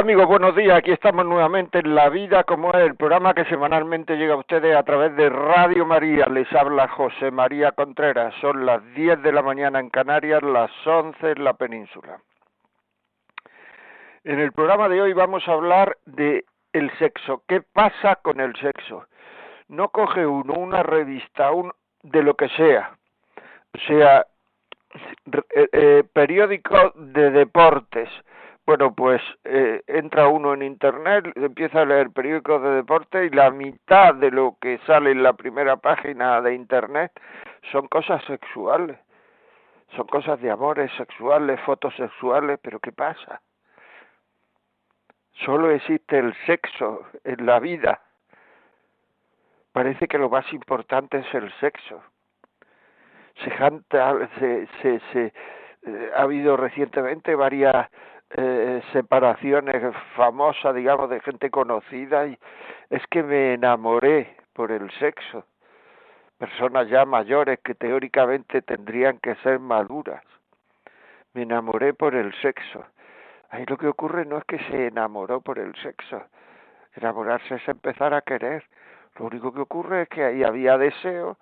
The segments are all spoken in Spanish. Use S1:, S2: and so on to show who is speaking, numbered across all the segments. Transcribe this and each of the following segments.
S1: Amigos, buenos días. Aquí estamos nuevamente en La Vida como es el programa que semanalmente llega a ustedes a través de Radio María. Les habla José María Contreras. Son las 10 de la mañana en Canarias, las 11 en la península. En el programa de hoy vamos a hablar de el sexo. ¿Qué pasa con el sexo? No coge uno una revista un, de lo que sea, o sea, eh, eh, periódico de deportes, bueno, pues eh, entra uno en internet, empieza a leer periódicos de deporte y la mitad de lo que sale en la primera página de internet son cosas sexuales, son cosas de amores sexuales, fotos sexuales, pero ¿qué pasa? Solo existe el sexo en la vida. Parece que lo más importante es el sexo. Se, se, se, se eh, ha habido recientemente varias eh, separaciones famosas, digamos, de gente conocida, y es que me enamoré por el sexo. Personas ya mayores que teóricamente tendrían que ser maduras. Me enamoré por el sexo. Ahí lo que ocurre no es que se enamoró por el sexo. Enamorarse es empezar a querer. Lo único que ocurre es que ahí había deseo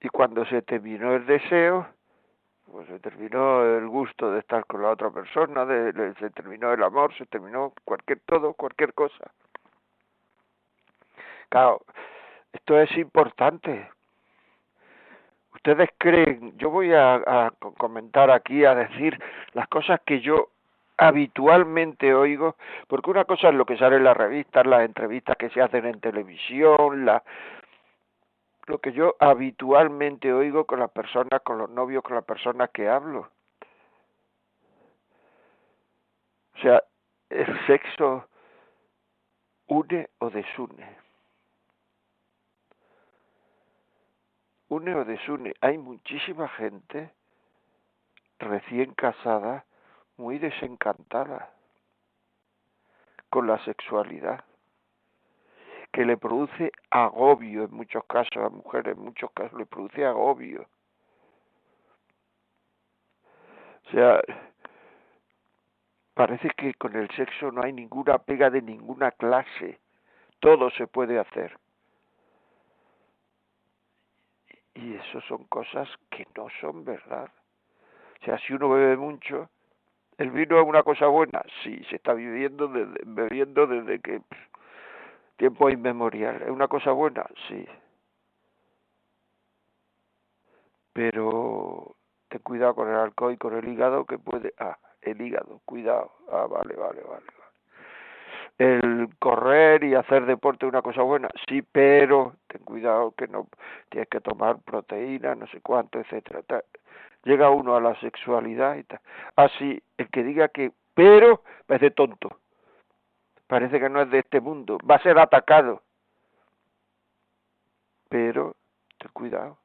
S1: y cuando se terminó el deseo, pues se terminó el gusto de estar con la otra persona, de, se terminó el amor, se terminó cualquier todo, cualquier cosa. Claro, esto es importante. Ustedes creen, yo voy a, comentar aquí, a decir las cosas que yo habitualmente oigo, porque una cosa es lo que sale en las revistas, las entrevistas que se hacen en televisión, la, lo que yo habitualmente oigo con las personas, con los novios, con las personas que hablo. O sea, el sexo une o desune. Une o desune. Hay muchísima gente recién casada muy desencantada con la sexualidad que le produce agobio en muchos casos a mujeres, en muchos casos le produce agobio. O sea, parece que con el sexo no hay ninguna pega de ninguna clase, todo se puede hacer. Y eso son cosas que no son verdad. O sea, si uno bebe mucho, el vino es una cosa buena, sí, se está viviendo desde, bebiendo desde que tiempo inmemorial. ¿Es una cosa buena? Sí. Pero ten cuidado con el alcohol y con el hígado que puede... Ah, el hígado, cuidado. Ah, vale, vale, vale. El correr y hacer deporte es una cosa buena, sí, pero ten cuidado que no tienes que tomar proteína, no sé cuánto, etcétera. Llega uno a la sexualidad y tal. Así, ah, el que diga que pero parece tonto parece que no es de este mundo, va a ser atacado. Pero, ten cuidado,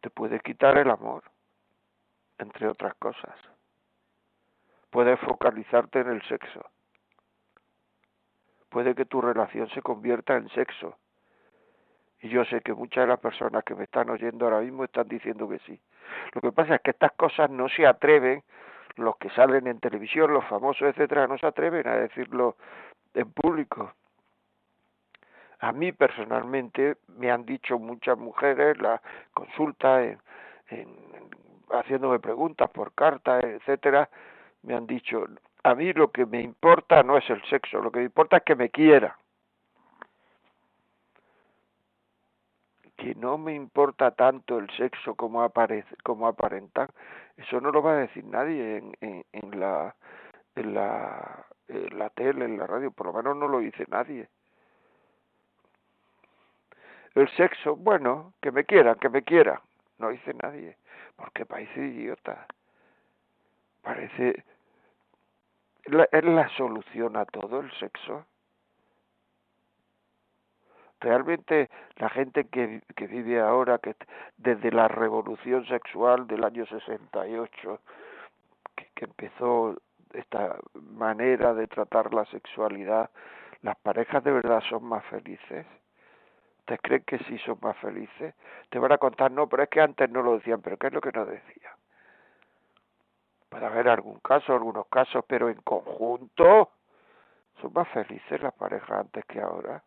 S1: te puede quitar el amor, entre otras cosas. Puedes focalizarte en el sexo. Puede que tu relación se convierta en sexo. Y yo sé que muchas de las personas que me están oyendo ahora mismo están diciendo que sí. Lo que pasa es que estas cosas no se atreven los que salen en televisión, los famosos, etcétera, no se atreven a decirlo en público. A mí personalmente me han dicho muchas mujeres la consulta en, haciéndome preguntas por carta, etcétera, me han dicho, a mí lo que me importa no es el sexo, lo que me importa es que me quiera. Que no me importa tanto el sexo como aparece, como aparentar, eso no lo va a decir nadie en, en, la en la en la tele, en la radio, por lo menos no lo dice nadie. El sexo, bueno, que me quiera, que me quiera, no dice nadie, porque parece idiota. Parece es la solución a todo el sexo. Realmente la gente que, que vive ahora, que desde la revolución sexual del año 68, que, que empezó esta manera de tratar la sexualidad, las parejas de verdad son más felices. ¿Te creen que sí son más felices? Te van a contar, no, pero es que antes no lo decían, pero ¿qué es lo que no decían? Puede haber algún caso, algunos casos, pero en conjunto son más felices las parejas antes que ahora.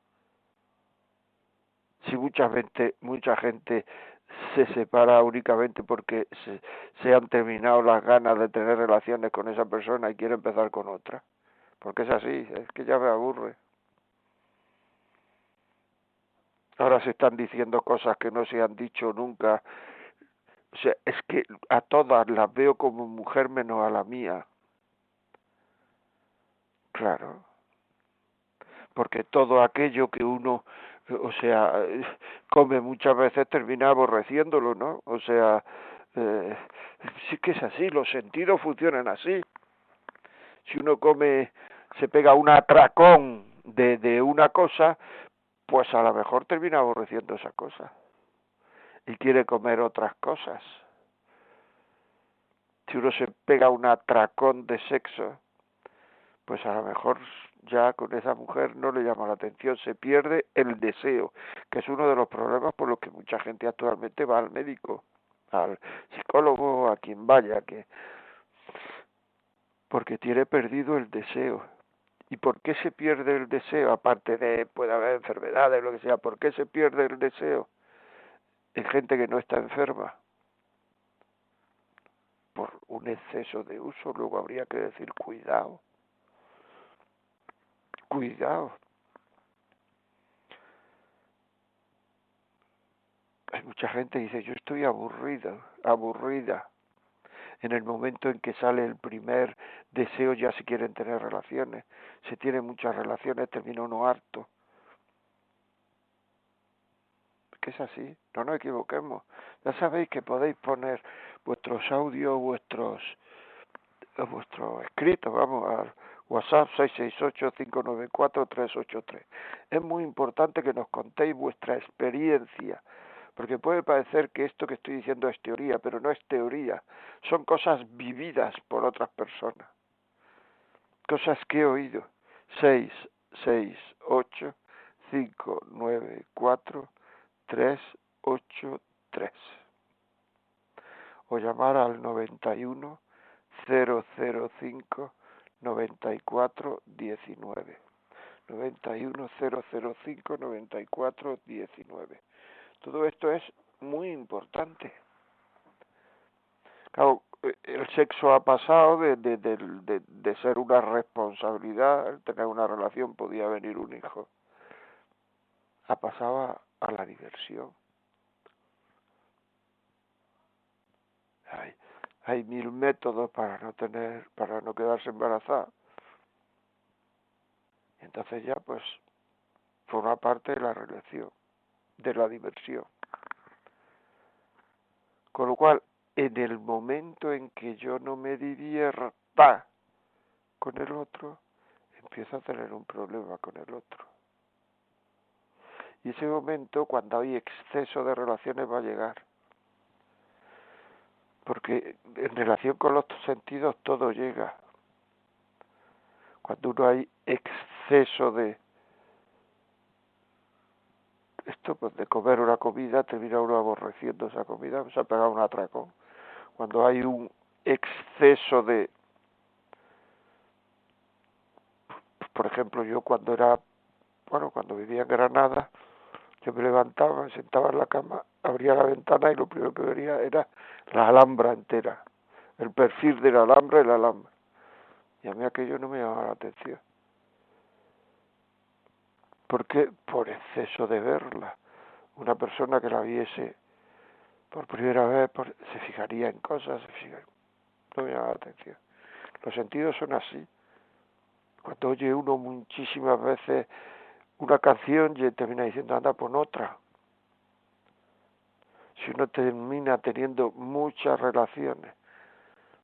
S1: Si mucha gente, mucha gente se separa únicamente porque se, se han terminado las ganas de tener relaciones con esa persona y quiere empezar con otra. Porque es así, es que ya me aburre. Ahora se están diciendo cosas que no se han dicho nunca o sea, es que a todas las veo como mujer menos a la mía. Claro. Porque todo aquello que uno, o sea, come muchas veces termina aborreciéndolo, ¿no? O sea, eh, sí que es así, los sentidos funcionan así. Si uno come, se pega un atracón de, de una cosa, pues a lo mejor termina aborreciendo esa cosa y quiere comer otras cosas. Si uno se pega un atracón de sexo, pues a lo mejor ya con esa mujer no le llama la atención, se pierde el deseo, que es uno de los problemas por los que mucha gente actualmente va al médico, al psicólogo, a quien vaya, que porque tiene perdido el deseo. ¿Y por qué se pierde el deseo? Aparte de puede haber enfermedades, lo que sea, ¿por qué se pierde el deseo? en gente que no está enferma por un exceso de uso, luego habría que decir cuidado, cuidado. Hay mucha gente que dice, yo estoy aburrida, aburrida. En el momento en que sale el primer deseo ya se quieren tener relaciones. Se tienen muchas relaciones, termina uno harto. que es así, no nos equivoquemos. Ya sabéis que podéis poner vuestros audios, vuestros vuestros escritos, vamos, al WhatsApp 668-594-383. Es muy importante que nos contéis vuestra experiencia, porque puede parecer que esto que estoy diciendo es teoría, pero no es teoría, son cosas vividas por otras personas, cosas que he oído. 6, 6, 8, 5, 9, 4, 383 o llamar al 91 005 94 19 91 005 94 19 todo esto es muy importante. Claro el sexo ha pasado de, de, de, de, ser una responsabilidad, tener una relación podía venir un hijo, ha pasado a, a la diversión. Hay, hay mil métodos para no tener, para no quedarse embarazada. Entonces ya pues forma parte de la relación, de la diversión. Con lo cual, en el momento en que yo no me divierta con el otro, empiezo a tener un problema con el otro. Y ese momento, cuando hay exceso de relaciones, va a llegar. Porque en relación con los sentidos todo llega. Cuando uno hay exceso de esto, pues de comer una comida, termina uno aborreciendo esa comida, se ha pegado un atracón. Cuando hay un exceso de por ejemplo, yo cuando era, bueno, cuando vivía en Granada, yo me levantaba, me sentaba en la cama, abría la ventana y lo primero que vería era la alhambra entera, el perfil de la alhambra y la alhambra. Y a mí aquello no me llamaba la atención. ¿Por qué? Por exceso de verla. Una persona que la viese por primera vez se fijaría en cosas, se no me llama la atención. Los sentidos son así. Cuando oye uno muchísimas veces una canción y termina diciendo anda por otra. Si uno termina teniendo muchas relaciones,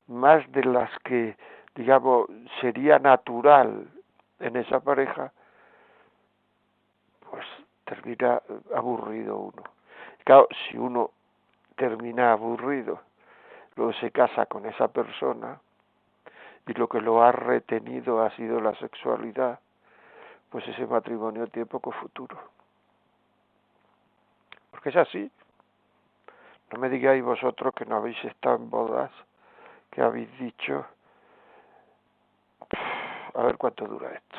S1: más de las que digamos, sería natural en esa pareja, pues termina aburrido uno. Claro, si uno termina aburrido, luego se casa con esa persona y lo que lo ha retenido ha sido la sexualidad, pues ese matrimonio tiene poco futuro. Porque es así. No me digáis vosotros que no habéis estado en bodas, que habéis dicho, a ver cuánto dura esto.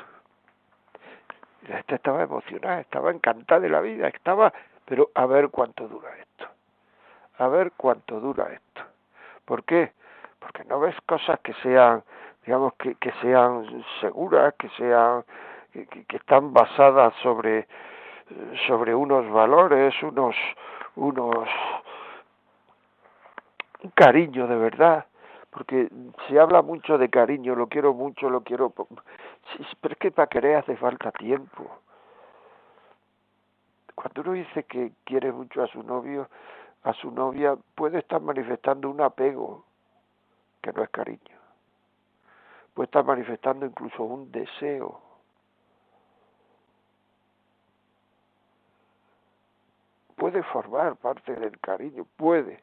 S1: La gente estaba emocionada, estaba encantada de la vida, estaba, pero a ver cuánto dura esto. A ver cuánto dura esto. ¿Por qué? Porque no ves cosas que sean, digamos, que, que sean seguras, que sean, que, que están basadas sobre, sobre unos valores, unos, unos, un cariño de verdad, porque se habla mucho de cariño, lo quiero mucho, lo quiero, pero es que para querer hace falta tiempo. Cuando uno dice que quiere mucho a su novio, a su novia, puede estar manifestando un apego, que no es cariño. Puede estar manifestando incluso un deseo. Puede formar parte del cariño, puede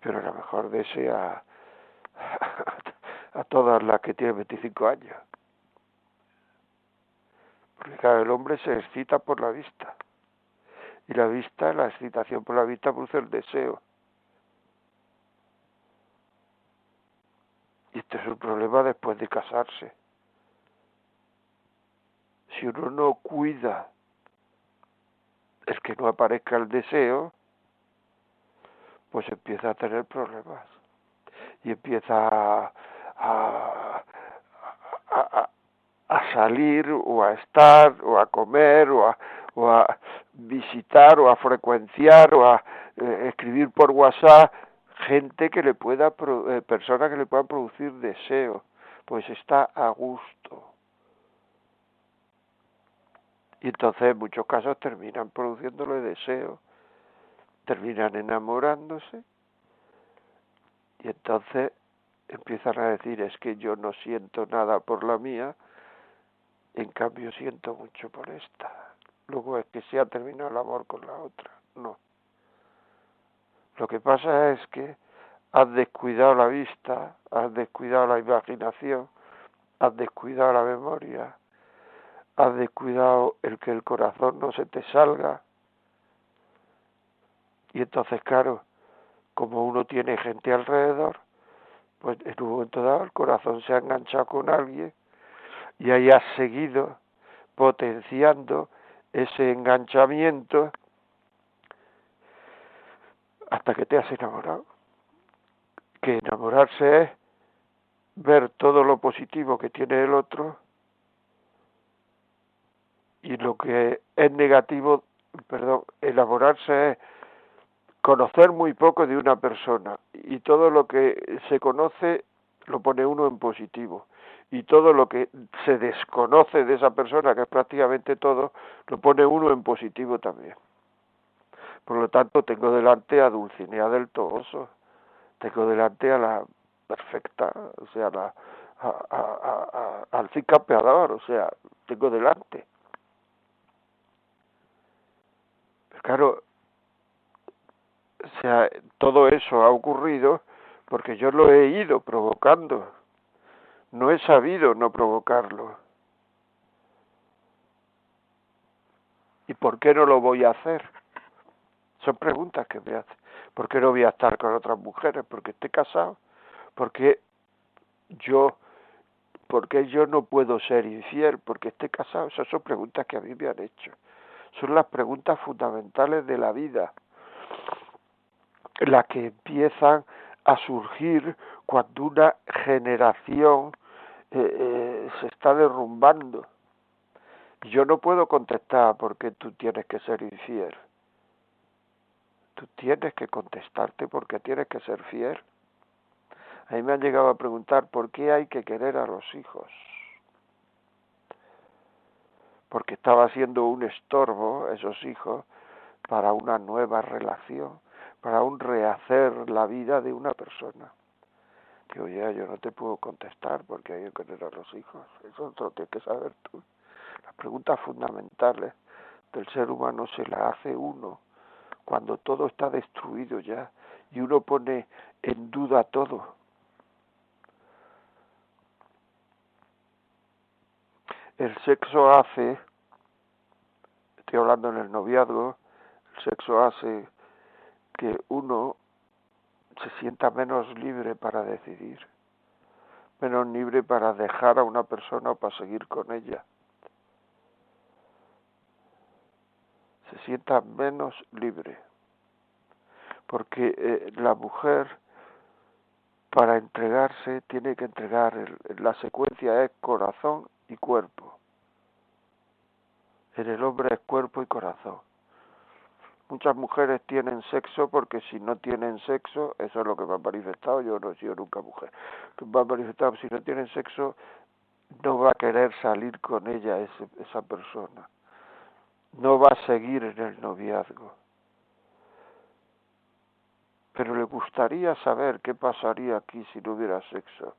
S1: pero a lo mejor desea a todas las que tienen 25 años. Porque cada el hombre se excita por la vista. Y la vista, la excitación por la vista produce el deseo. Y este es un problema después de casarse. Si uno no cuida el que no aparezca el deseo, pues empieza a tener problemas y empieza a, a, a, salir o a estar o a comer o a, o a visitar o a frecuenciar o a eh, escribir por WhatsApp gente que le pueda eh, personas que le puedan producir deseo pues está a gusto. Y entonces en muchos casos terminan produciéndole deseo terminan enamorándose y entonces empiezan a decir es que yo no siento nada por la mía, en cambio siento mucho por esta. Luego es que se ha terminado el amor con la otra. No. Lo que pasa es que has descuidado la vista, has descuidado la imaginación, has descuidado la memoria, has descuidado el que el corazón no se te salga y entonces, claro, como uno tiene gente alrededor, pues en un momento dado el corazón se ha enganchado con alguien y ahí has seguido potenciando ese enganchamiento hasta que te has enamorado. Que enamorarse es ver todo lo positivo que tiene el otro y lo que es negativo, perdón, enamorarse es conocer muy poco de una persona y todo lo que se conoce lo pone uno en positivo y todo lo que se desconoce de esa persona, que es prácticamente todo, lo pone uno en positivo también. Por lo tanto, tengo delante a Dulcinea del Toboso, tengo delante a la perfecta, o sea, la, a, a, al campeador, o sea, tengo delante. Claro, o sea, todo eso ha ocurrido porque yo lo he ido provocando. No he sabido no provocarlo. ¿Y por qué no lo voy a hacer? Son preguntas que me hacen. ¿Por qué no voy a estar con otras mujeres? ¿Porque esté casado? ¿Porque yo, porque yo no puedo ser infiel? ¿Porque esté casado? Esas son preguntas que a mí me han hecho. Son las preguntas fundamentales de la vida la que empiezan a surgir cuando una generación eh, eh, se está derrumbando. Yo no puedo contestar porque tú tienes que ser infiel. Tú tienes que contestarte porque tienes que ser fiel. A mí me han llegado a preguntar por qué hay que querer a los hijos. Porque estaba siendo un estorbo esos hijos para una nueva relación para un rehacer la vida de una persona. que oye, yo no te puedo contestar porque hay que tener a los hijos, eso lo tienes que saber tú. Las preguntas fundamentales del ser humano se las hace uno cuando todo está destruido ya y uno pone en duda todo. El sexo hace, estoy hablando en el noviazgo, el sexo hace que uno se sienta menos libre para decidir, menos libre para dejar a una persona o para seguir con ella. Se sienta menos libre, porque eh, la mujer para entregarse tiene que entregar, la secuencia es corazón y cuerpo. En el hombre es cuerpo y corazón. Muchas mujeres tienen sexo porque si no tienen sexo, eso es lo que me ha manifestado, yo no he sido nunca mujer, me ha manifestado, si no tienen sexo, no va a querer salir con ella ese, esa persona, no va a seguir en el noviazgo. Pero le gustaría saber qué pasaría aquí si no hubiera sexo.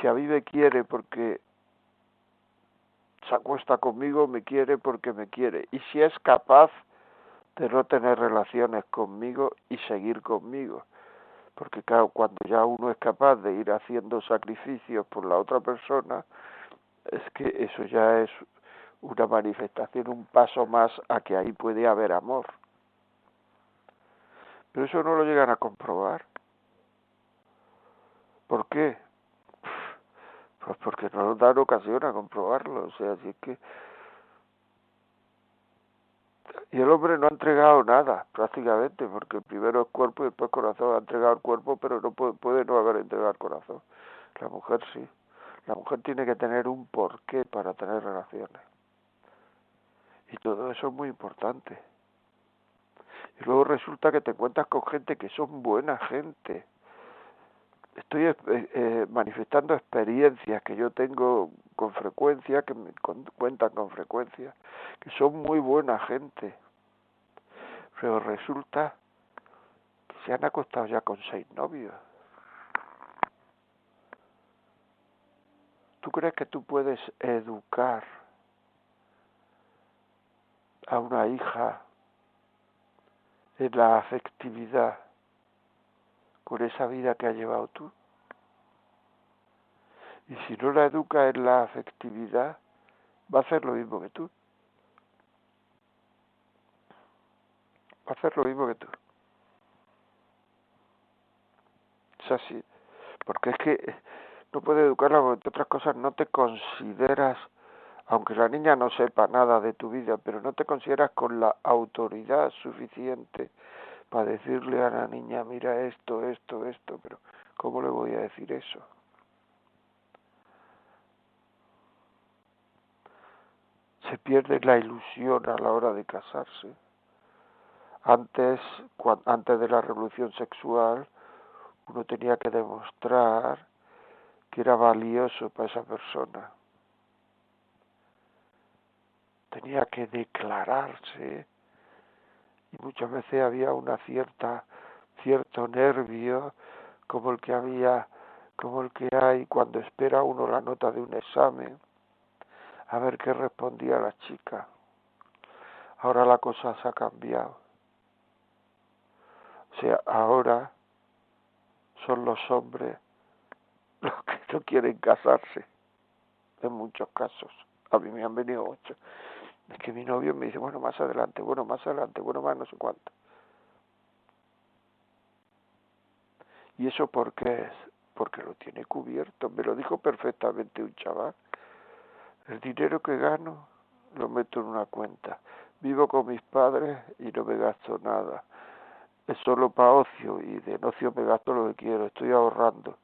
S1: Si a mí me quiere porque se acuesta conmigo, me quiere porque me quiere. Y si es capaz de no tener relaciones conmigo y seguir conmigo. Porque claro, cuando ya uno es capaz de ir haciendo sacrificios por la otra persona, es que eso ya es una manifestación, un paso más a que ahí puede haber amor. Pero eso no lo llegan a comprobar. ¿Por qué? Pues porque no nos dan ocasión a comprobarlo. O sea, así es que y el hombre no ha entregado nada, prácticamente, porque primero es cuerpo y después corazón. Ha entregado el cuerpo, pero no puede, no haber entregado el corazón. La mujer sí. La mujer tiene que tener un porqué para tener relaciones. Y todo eso es muy importante. Y luego resulta que te encuentras con gente que son buena gente. Estoy eh, eh, manifestando experiencias que yo tengo con frecuencia, que me cuentan con frecuencia, que son muy buena gente pero resulta que se han acostado ya con seis novios. ¿Tú crees que tú puedes educar a una hija en la afectividad con esa vida que has llevado tú? Y si no la educa en la afectividad, va a hacer lo mismo que tú. hacer lo mismo que tú. Es así. Porque es que no puedes educarla porque otras cosas no te consideras, aunque la niña no sepa nada de tu vida, pero no te consideras con la autoridad suficiente para decirle a la niña, mira esto, esto, esto, pero ¿cómo le voy a decir eso? Se pierde la ilusión a la hora de casarse. Antes, antes de la revolución sexual, uno tenía que demostrar que era valioso para esa persona. Tenía que declararse y muchas veces había una cierta cierto nervio como el que había como el que hay cuando espera uno la nota de un examen a ver qué respondía la chica. Ahora la cosa se ha cambiado. O sea, ahora son los hombres los que no quieren casarse, en muchos casos. A mí me han venido ocho. Es que mi novio me dice, bueno, más adelante, bueno, más adelante, bueno, más no sé cuánto. ¿Y eso por qué es? Porque lo tiene cubierto. Me lo dijo perfectamente un chaval. El dinero que gano lo meto en una cuenta. Vivo con mis padres y no me gasto nada es solo para ocio y de ocio me gasto lo que quiero, estoy ahorrando.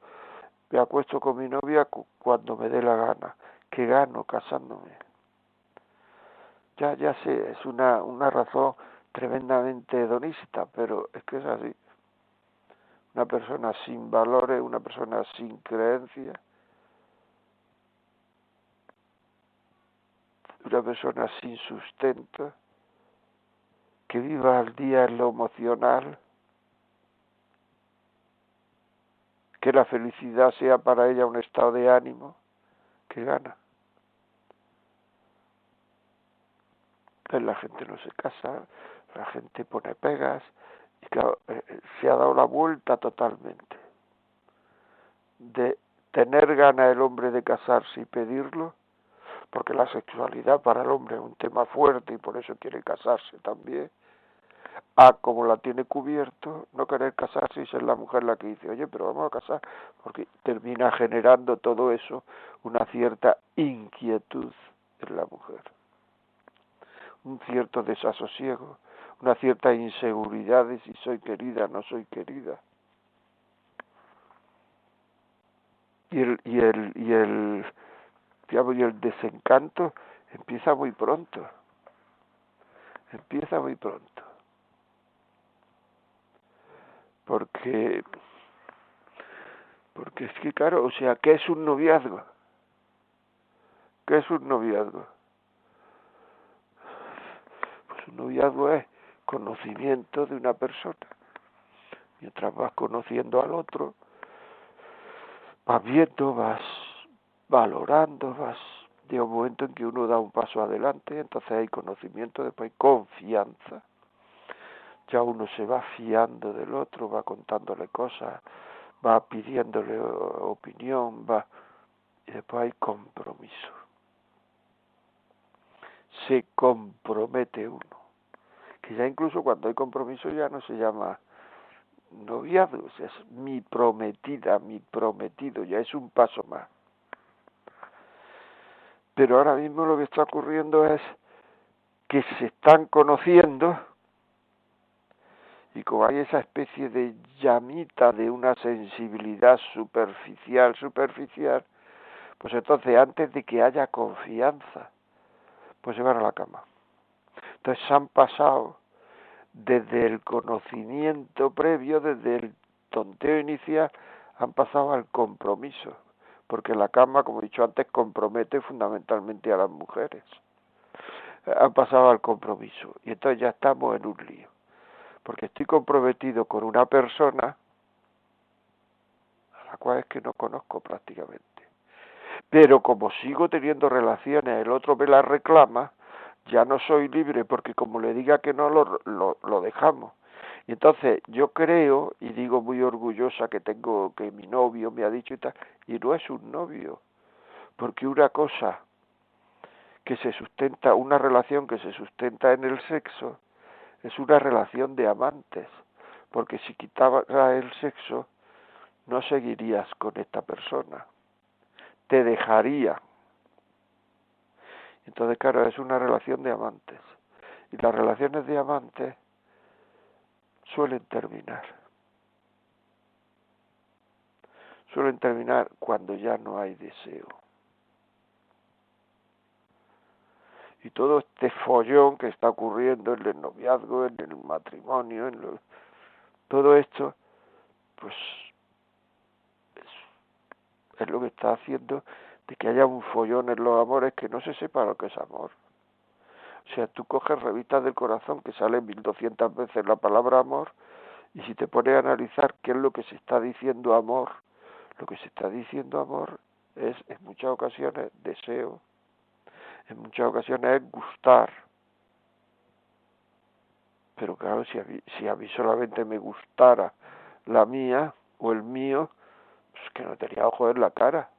S1: Me acuesto con mi novia cuando me dé la gana, que gano casándome. Ya, ya sé, es una, una razón tremendamente hedonista, pero es que es así. Una persona sin valores, una persona sin creencia, una persona sin sustento, que viva al día en lo emocional, que la felicidad sea para ella un estado de ánimo, que gana. Pues la gente no se casa, la gente pone pegas, y claro, eh, eh, se ha dado la vuelta totalmente. De tener gana el hombre de casarse y pedirlo, porque la sexualidad para el hombre es un tema fuerte y por eso quiere casarse también, a como la tiene cubierto, no querer casarse y ser la mujer la que dice, oye, pero vamos a casar, porque termina generando todo eso una cierta inquietud en la mujer, un cierto desasosiego, una cierta inseguridad de si soy querida, no soy querida. Y el, y el, y el, y el desencanto empieza muy pronto. Empieza muy pronto. Porque, porque es que claro, o sea, ¿qué es un noviazgo? ¿Qué es un noviazgo? Un noviazgo es conocimiento de una persona. Mientras vas conociendo al otro, vas viendo, vas valorando, vas de un momento en que uno da un paso adelante, entonces hay conocimiento, después hay confianza. Ya uno se va fiando del otro, va contándole cosas, va pidiéndole opinión, va y después hay compromiso. Se compromete uno que ya incluso cuando hay compromiso ya no se llama noviazgo, es mi prometida, mi prometido, ya es un paso más. Pero ahora mismo lo que está ocurriendo es que se están conociendo y como hay esa especie de llamita de una sensibilidad superficial, superficial, pues entonces antes de que haya confianza, pues se van a la cama. Entonces han pasado desde el conocimiento previo, desde el tonteo inicial, han pasado al compromiso, porque la cama, como he dicho antes, compromete fundamentalmente a las mujeres. Han pasado al compromiso y entonces ya estamos en un lío, porque estoy comprometido con una persona a la cual es que no conozco prácticamente. Pero como sigo teniendo relaciones, el otro me las reclama, ya no soy libre porque como le diga que no lo, lo, dejamos. Y entonces yo creo y digo muy orgullosa que tengo que mi novio me ha dicho y tal, y no es un novio, porque una cosa que se sustenta, una relación que se sustenta en el sexo, es una relación de amantes, porque si quitaba el sexo, no seguirías con esta persona, te dejaría, entonces, claro, es una relación de amantes. Y las relaciones de amantes suelen terminar. Suelen terminar cuando ya no hay deseo. Y todo este follón que está ocurriendo en el noviazgo, en el matrimonio, en todo esto, pues es, lo que está haciendo de que haya un follón en los amores que no se sepa lo que es amor. O sea, tú coges revistas del corazón que salen 1200 veces la palabra amor y si te pones a analizar qué es lo que se está diciendo amor, lo que se está diciendo amor es en muchas ocasiones deseo, en muchas ocasiones es gustar. Pero claro, si a, si a mí solamente me gustara la mía o el mío, pues que no tenía ojo en la cara.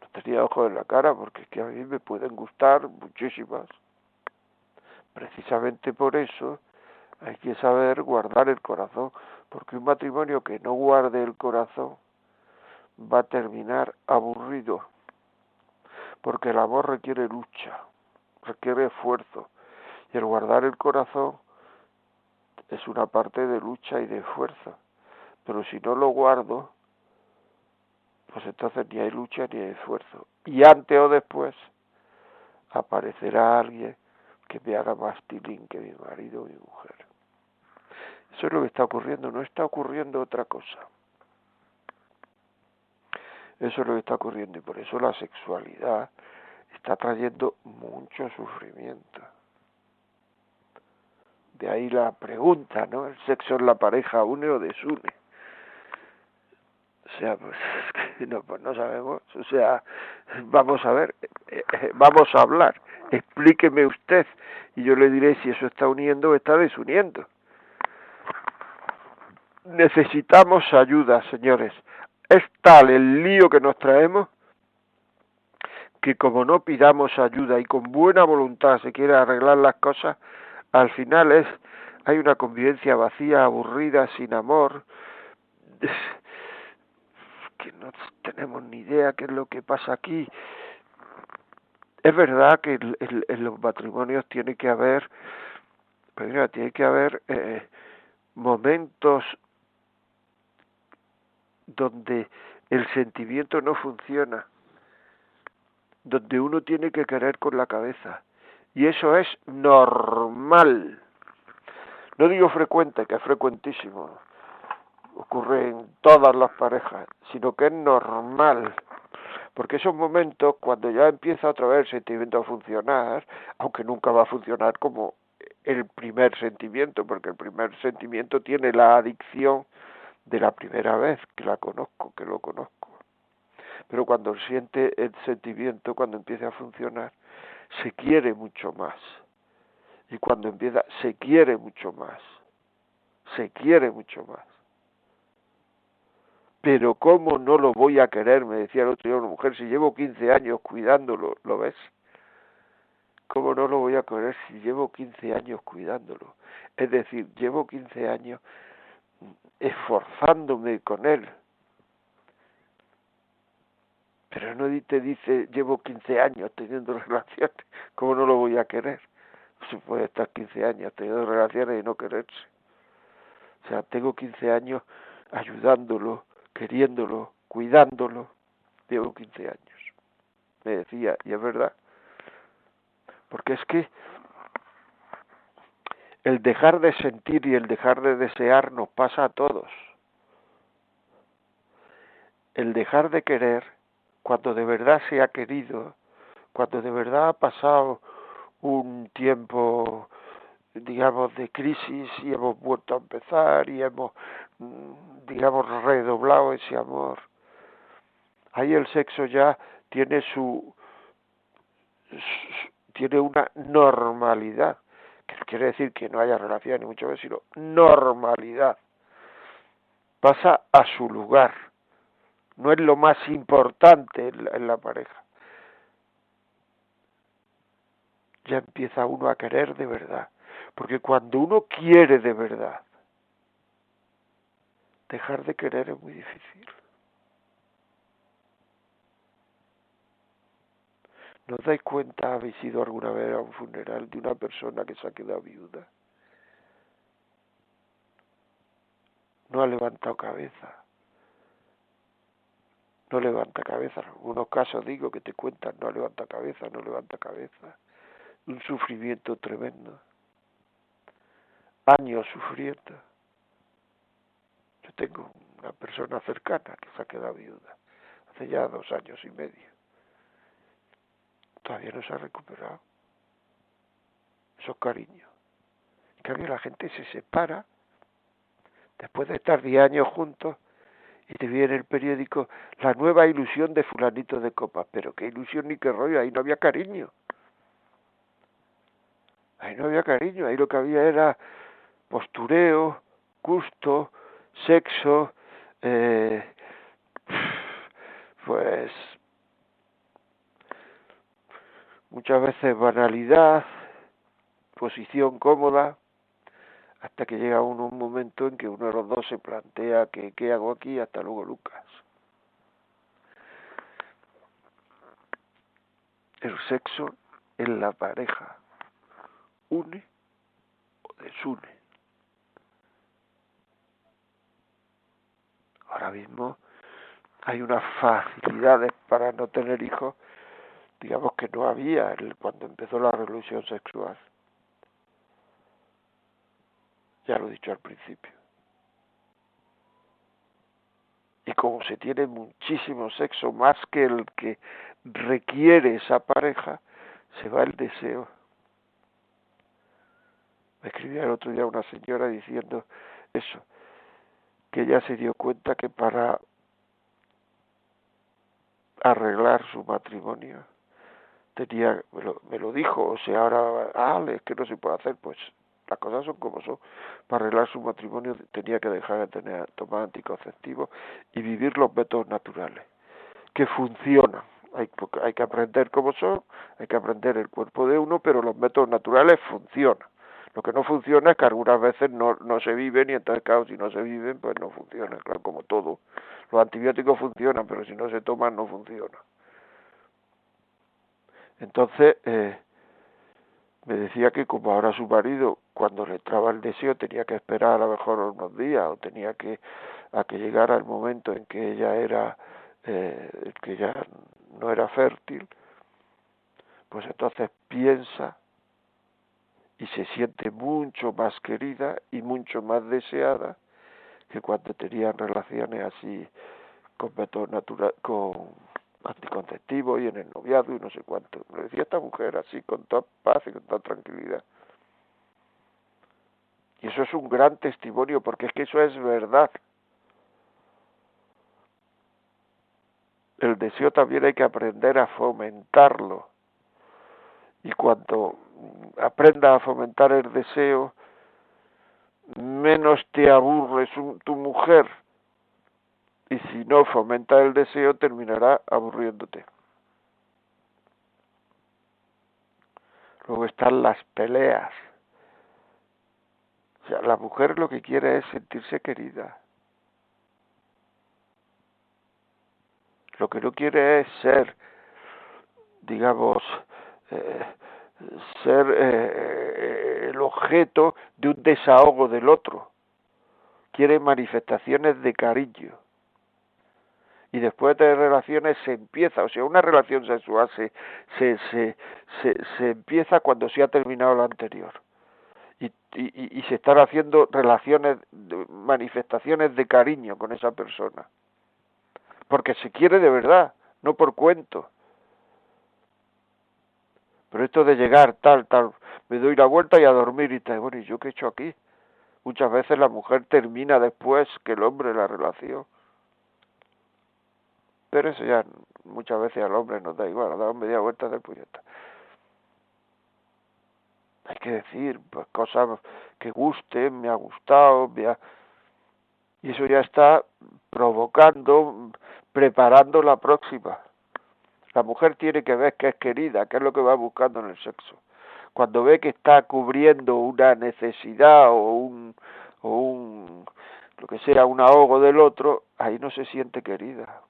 S1: No tenía ojos en la cara porque es que a mí me pueden gustar muchísimas. Precisamente por eso hay que saber guardar el corazón, porque un matrimonio que no guarde el corazón va a terminar aburrido, porque el amor requiere lucha, requiere esfuerzo, y el guardar el corazón es una parte de lucha y de esfuerzo pero si no lo guardo, pues entonces ni hay lucha ni hay esfuerzo. Y antes o después aparecerá alguien que me haga más tilín que mi marido o mi mujer. Eso es lo que está ocurriendo, no está ocurriendo otra cosa. Eso es lo que está ocurriendo y por eso la sexualidad está trayendo mucho sufrimiento. De ahí la pregunta, ¿no? ¿El sexo en la pareja une o desune? O sea, pues, no, pues no sabemos. O sea, vamos a ver, eh, eh, vamos a hablar. Explíqueme usted y yo le diré si eso está uniendo o está desuniendo. Necesitamos ayuda, señores. Es tal el lío que nos traemos que como no pidamos ayuda y con buena voluntad se quiere arreglar las cosas, al final es hay una convivencia vacía, aburrida, sin amor, que no tenemos ni idea qué es lo que pasa aquí. Es verdad que en, los matrimonios tiene que haber, tiene que haber eh, momentos donde el sentimiento no funciona, donde uno tiene que querer con la cabeza. Y eso es normal. No digo frecuente, que es frecuentísimo. Ocurre en todas las parejas, sino que es normal. Porque esos momentos, cuando ya empieza otra vez el sentimiento a funcionar, aunque nunca va a funcionar como el primer sentimiento, porque el primer sentimiento tiene la adicción de la primera vez que la conozco, que lo conozco. Pero cuando siente el sentimiento, cuando empieza a funcionar, se quiere mucho más. Y cuando empieza, se quiere mucho más. Se quiere mucho más. Pero ¿cómo no lo voy a querer? Me decía el otro día una mujer, si llevo 15 años cuidándolo, ¿lo ves? ¿Cómo no lo voy a querer si llevo 15 años cuidándolo? Es decir, llevo 15 años esforzándome con él. Pero no te dice, llevo 15 años teniendo relaciones, ¿cómo no lo voy a querer? Se puede estar 15 años teniendo relaciones y no quererse. O sea, tengo 15 años ayudándolo, queriéndolo, cuidándolo. Llevo 15 años. Me decía, y es verdad. Porque es que el dejar de sentir y el dejar de desear nos pasa a todos. El dejar de querer, cuando de verdad se ha querido, cuando de verdad ha pasado un tiempo, digamos, de crisis y hemos vuelto a empezar y hemos, mm, digamos, redoblado ese amor, ahí el sexo ya tiene su tiene una normalidad quiere decir que no haya relación ni mucho menos, sino normalidad. Pasa a su lugar. No es lo más importante en la, pareja. Ya empieza uno a querer de verdad. Porque cuando uno quiere de verdad, dejar de querer es muy difícil. ¿No os dais cuenta, habéis ido alguna vez a un funeral de una persona que se ha quedado viuda? No ha levantado cabeza. No levanta cabeza. En algunos casos digo que te cuentan, no levanta cabeza, no levanta cabeza. Un sufrimiento tremendo. Años sufriendo. Yo tengo una persona cercana que se ha quedado viuda. Hace ya dos años y medio todavía no se ha recuperado esos cariños. En cambio la gente se separa después de estar 10 años juntos y te viene el periódico la nueva ilusión de fulanito de copas. Pero qué ilusión ni qué rollo, ahí no había cariño. Ahí no había cariño, ahí lo que había era postureo, gusto, sexo, eh, pues muchas veces banalidad, posición cómoda, hasta que llega uno un momento en que uno de los dos se plantea que qué hago aquí, hasta luego Lucas. El sexo en la pareja une o desune. Ahora mismo hay unas facilidades para no tener hijos digamos que no había cuando empezó la revolución sexual. Ya lo he dicho al principio. Y como se tiene muchísimo sexo, más que el que requiere esa pareja, se va el deseo. Me escribía el otro día una señora diciendo eso, que ella se dio cuenta que para arreglar su matrimonio tenía, me lo, me lo dijo, o sea, ahora, ah, es que no se puede hacer, pues las cosas son como son. Para arreglar su matrimonio tenía que dejar de tener, tomar anticonceptivos y vivir los métodos naturales, que funcionan. Hay, hay que aprender cómo son, hay que aprender el cuerpo de uno, pero los métodos naturales funcionan. Lo que no funciona es que algunas veces no, no se viven y entonces, claro, si no se viven, pues no funciona, claro, como todo. Los antibióticos funcionan, pero si no se toman, no funciona. Entonces, eh, me decía que como ahora su marido, cuando le entraba el deseo, tenía que esperar a lo mejor unos días o tenía que a que llegara el momento en que ella era, eh, que ya no era fértil, pues entonces piensa y se siente mucho más querida y mucho más deseada que cuando tenían relaciones así con natural, con anticonceptivos y en el noviazgo y no sé cuánto. Me decía esta mujer así con toda paz y con toda tranquilidad. Y eso es un gran testimonio porque es que eso es verdad. El deseo también hay que aprender a fomentarlo. Y cuando aprenda a fomentar el deseo, menos te aburre tu mujer. Y si no fomenta el deseo, terminará aburriéndote. Luego están las peleas. O sea, la mujer lo que quiere es sentirse querida. Lo que no quiere es ser, digamos, eh, ser eh, el objeto de un desahogo del otro. Quiere manifestaciones de cariño. Y después de relaciones se empieza, o sea, una relación sexual se, se, se, se, se empieza cuando se ha terminado la anterior. Y, y, y se están haciendo relaciones, manifestaciones de cariño con esa persona. Porque se quiere de verdad, no por cuento. Pero esto de llegar tal, tal, me doy la vuelta y a dormir y tal, bueno, ¿y yo qué he hecho aquí? Muchas veces la mujer termina después que el hombre la relación. Pero eso ya muchas veces al hombre nos da igual, da media vuelta del puñeta. Hay que decir pues cosas que gusten, me ha gustado, me ha... y eso ya está provocando, preparando la próxima. La mujer tiene que ver que es querida, que es lo que va buscando en el sexo. Cuando ve que está cubriendo una necesidad o un, o un, lo que sea, un ahogo del otro, ahí no se siente querida.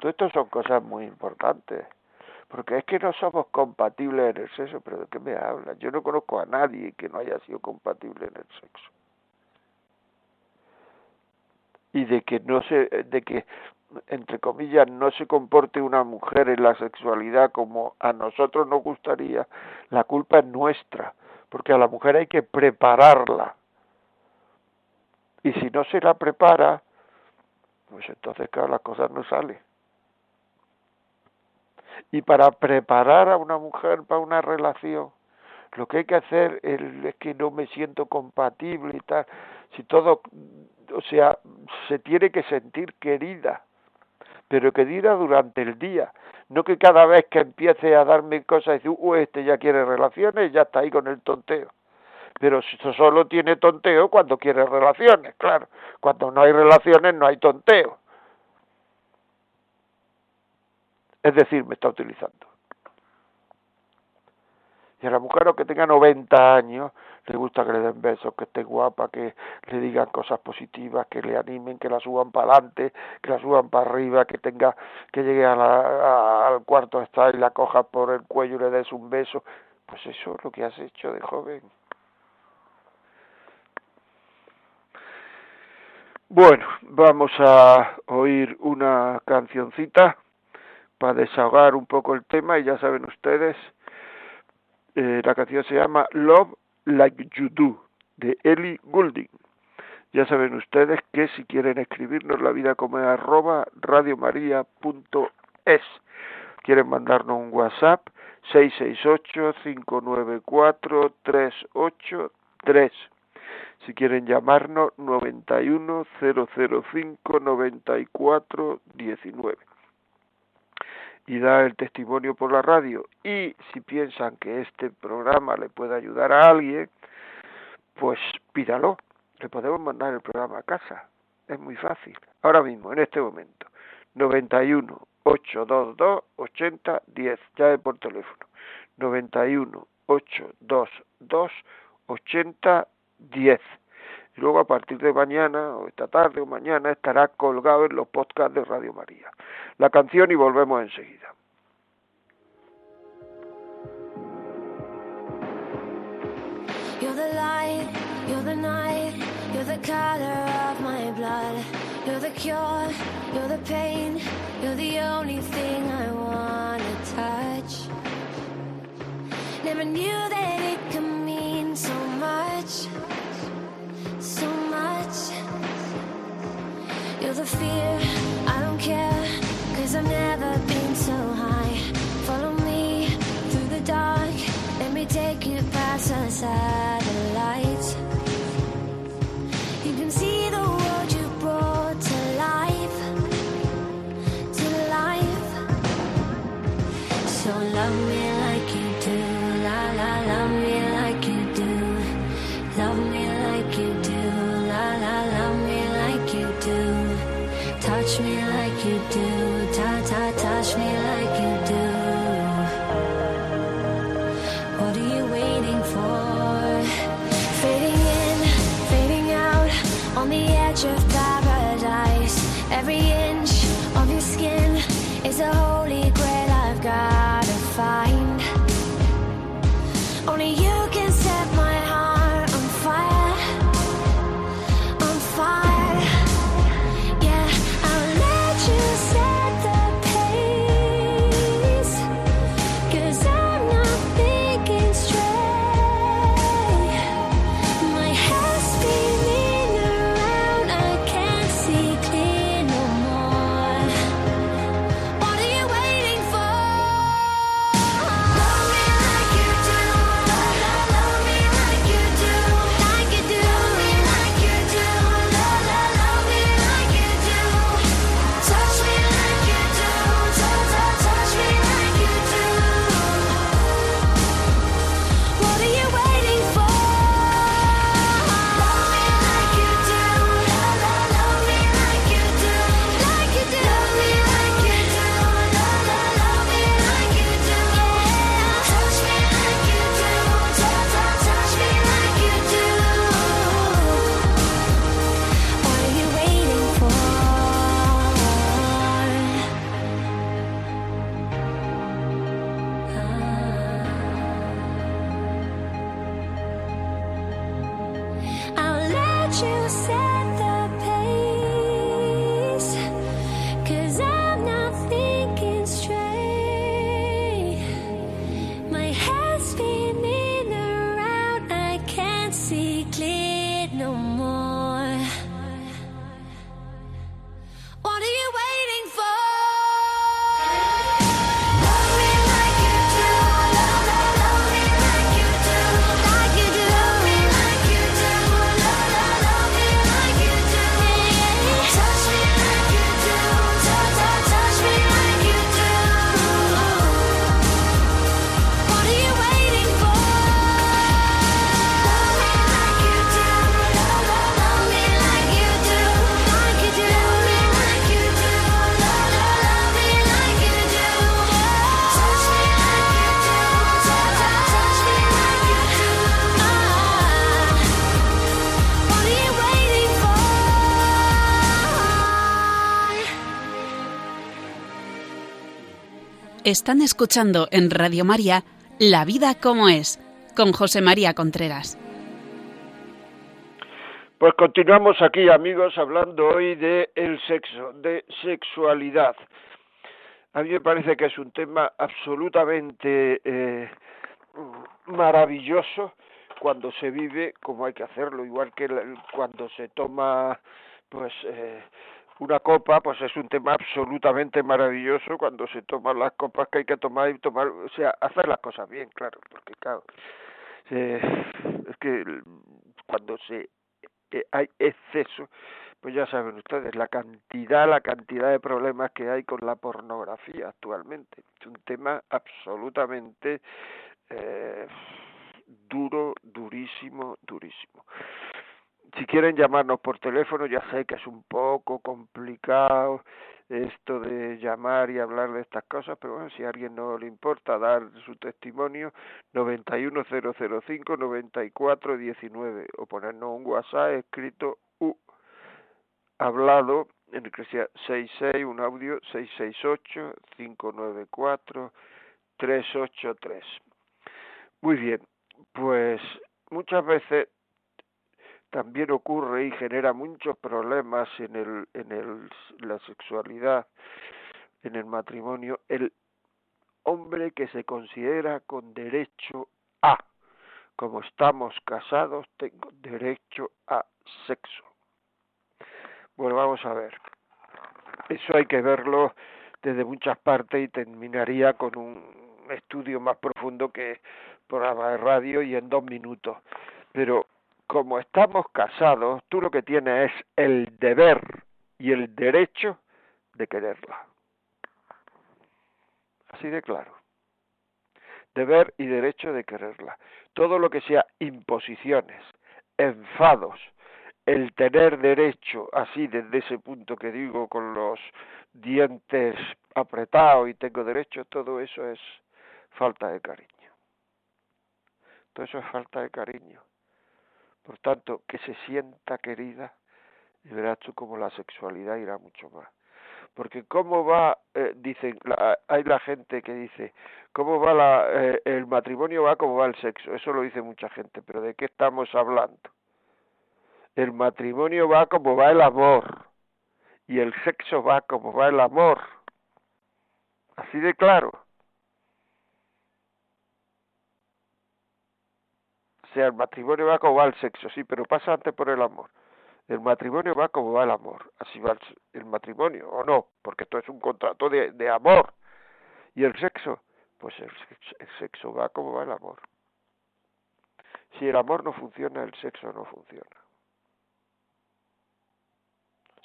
S1: Todo esto son cosas muy importantes. Porque es que no somos compatibles en el sexo, pero ¿de qué me hablas? Yo no conozco a nadie que no haya sido compatible en el sexo. Y de que no se, de que entre comillas, no se comporte una mujer en la sexualidad como a nosotros nos gustaría, la culpa es nuestra, porque a la mujer hay que prepararla. Y si no se la prepara, pues entonces, claro, las cosas no salen. Y para preparar a una mujer para una relación, lo que hay que hacer es que no me siento compatible y tal. Si todo, o sea, se tiene que sentir querida pero que diga durante el día, no que cada vez que empiece a darme cosas, dice, uh, este ya quiere relaciones, ya está ahí con el tonteo. Pero solo tiene tonteo cuando quiere relaciones, claro. Cuando no hay relaciones no hay tonteo. Es decir, me está utilizando. Y a la mujer que tenga 90 años, le gusta que le den besos, que esté guapa, que le digan cosas positivas, que le animen, que la suban para adelante, que la suban para arriba, que tenga, que llegue a la, al cuarto estar y la coja por el cuello y le des un beso. Pues eso es lo que has hecho de joven. Bueno, vamos a oír una cancioncita para desahogar un poco el tema y ya saben ustedes, eh, la canción se llama Love Like You Do, de Ellie Goulding. Ya saben ustedes que si quieren escribirnos la vida como es arroba radiomaria.es. Quieren mandarnos un WhatsApp 668-594-383. Si quieren llamarnos, 91-005-94-19 y da el testimonio por la radio y si piensan que este programa le puede ayudar a alguien, pues pídalo. Le podemos mandar el programa a casa. Es muy fácil. Ahora mismo, en este momento. 91 822 80 10. Llave por teléfono. 91 822 80 10. Luego a partir de mañana, o esta tarde o mañana, estará colgado en los podcasts de Radio María. La canción y volvemos enseguida.
S2: You're the light, you're the night, you're the color of my blood. You're the cure, you're the pain, you're the only thing I wanna touch. Never knew that it could mean so much, so much. You're the fear, I don't care, cause I've never been so high. Follow me through the dark, let me take you past the satellites. What are you waiting for? Fading in, fading out, on the edge of paradise. Every inch of your skin is a holy grail I've gotta find. Only you
S3: Están escuchando en Radio María La vida como es, con José María Contreras.
S1: Pues continuamos aquí, amigos, hablando hoy de el sexo, de sexualidad. A mí me parece que es un tema absolutamente eh, maravilloso cuando se vive como hay que hacerlo, igual que cuando se toma, pues, eh, una copa, pues es un tema absolutamente maravilloso cuando se toman las copas que hay que tomar y tomar, o sea, hacer las cosas bien, claro, porque claro, es que cuando se eh, hay exceso, pues ya saben ustedes la cantidad, la cantidad de problemas que hay con la pornografía actualmente. Es un tema absolutamente eh, duro, durísimo, durísimo. Si quieren llamarnos por teléfono, ya sé que es un poco complicado esto de llamar y hablar de estas cosas, pero bueno, si a alguien no le importa dar su testimonio, 91005-9419 o ponernos un WhatsApp escrito U hablado en el que sea 66, un audio 668-594-383. Muy bien, pues muchas veces también ocurre y genera muchos problemas en el en el la sexualidad en el matrimonio el hombre que se considera con derecho a como estamos casados tengo derecho a sexo. Bueno vamos a ver. Eso hay que verlo desde muchas partes y terminaría con un estudio más profundo que programa de radio y en dos minutos. Pero como estamos casados, tú lo que tienes es el deber y el derecho de quererla. Así de claro. Deber y derecho de quererla. Todo lo que sea imposiciones, enfados, el tener derecho, así desde ese punto que digo, con los dientes apretados y tengo derecho, todo eso es falta de cariño. Todo eso es falta de cariño. Por tanto, que se sienta querida, y verás tú como la sexualidad irá mucho más. Porque cómo va, eh, dicen, hay la gente que dice, cómo va la, eh, el matrimonio va como va el sexo, eso lo dice mucha gente, pero ¿de qué estamos hablando? El matrimonio va como va el amor y el sexo va como va el amor. Así de claro. Sea, el matrimonio va como va el sexo, sí, pero pasa antes por el amor. El matrimonio va como va el amor, así va el, matrimonio, o no, porque esto es un contrato de, de amor. Y el sexo, pues el, el sexo va como va el amor. Si el amor no funciona, el sexo no funciona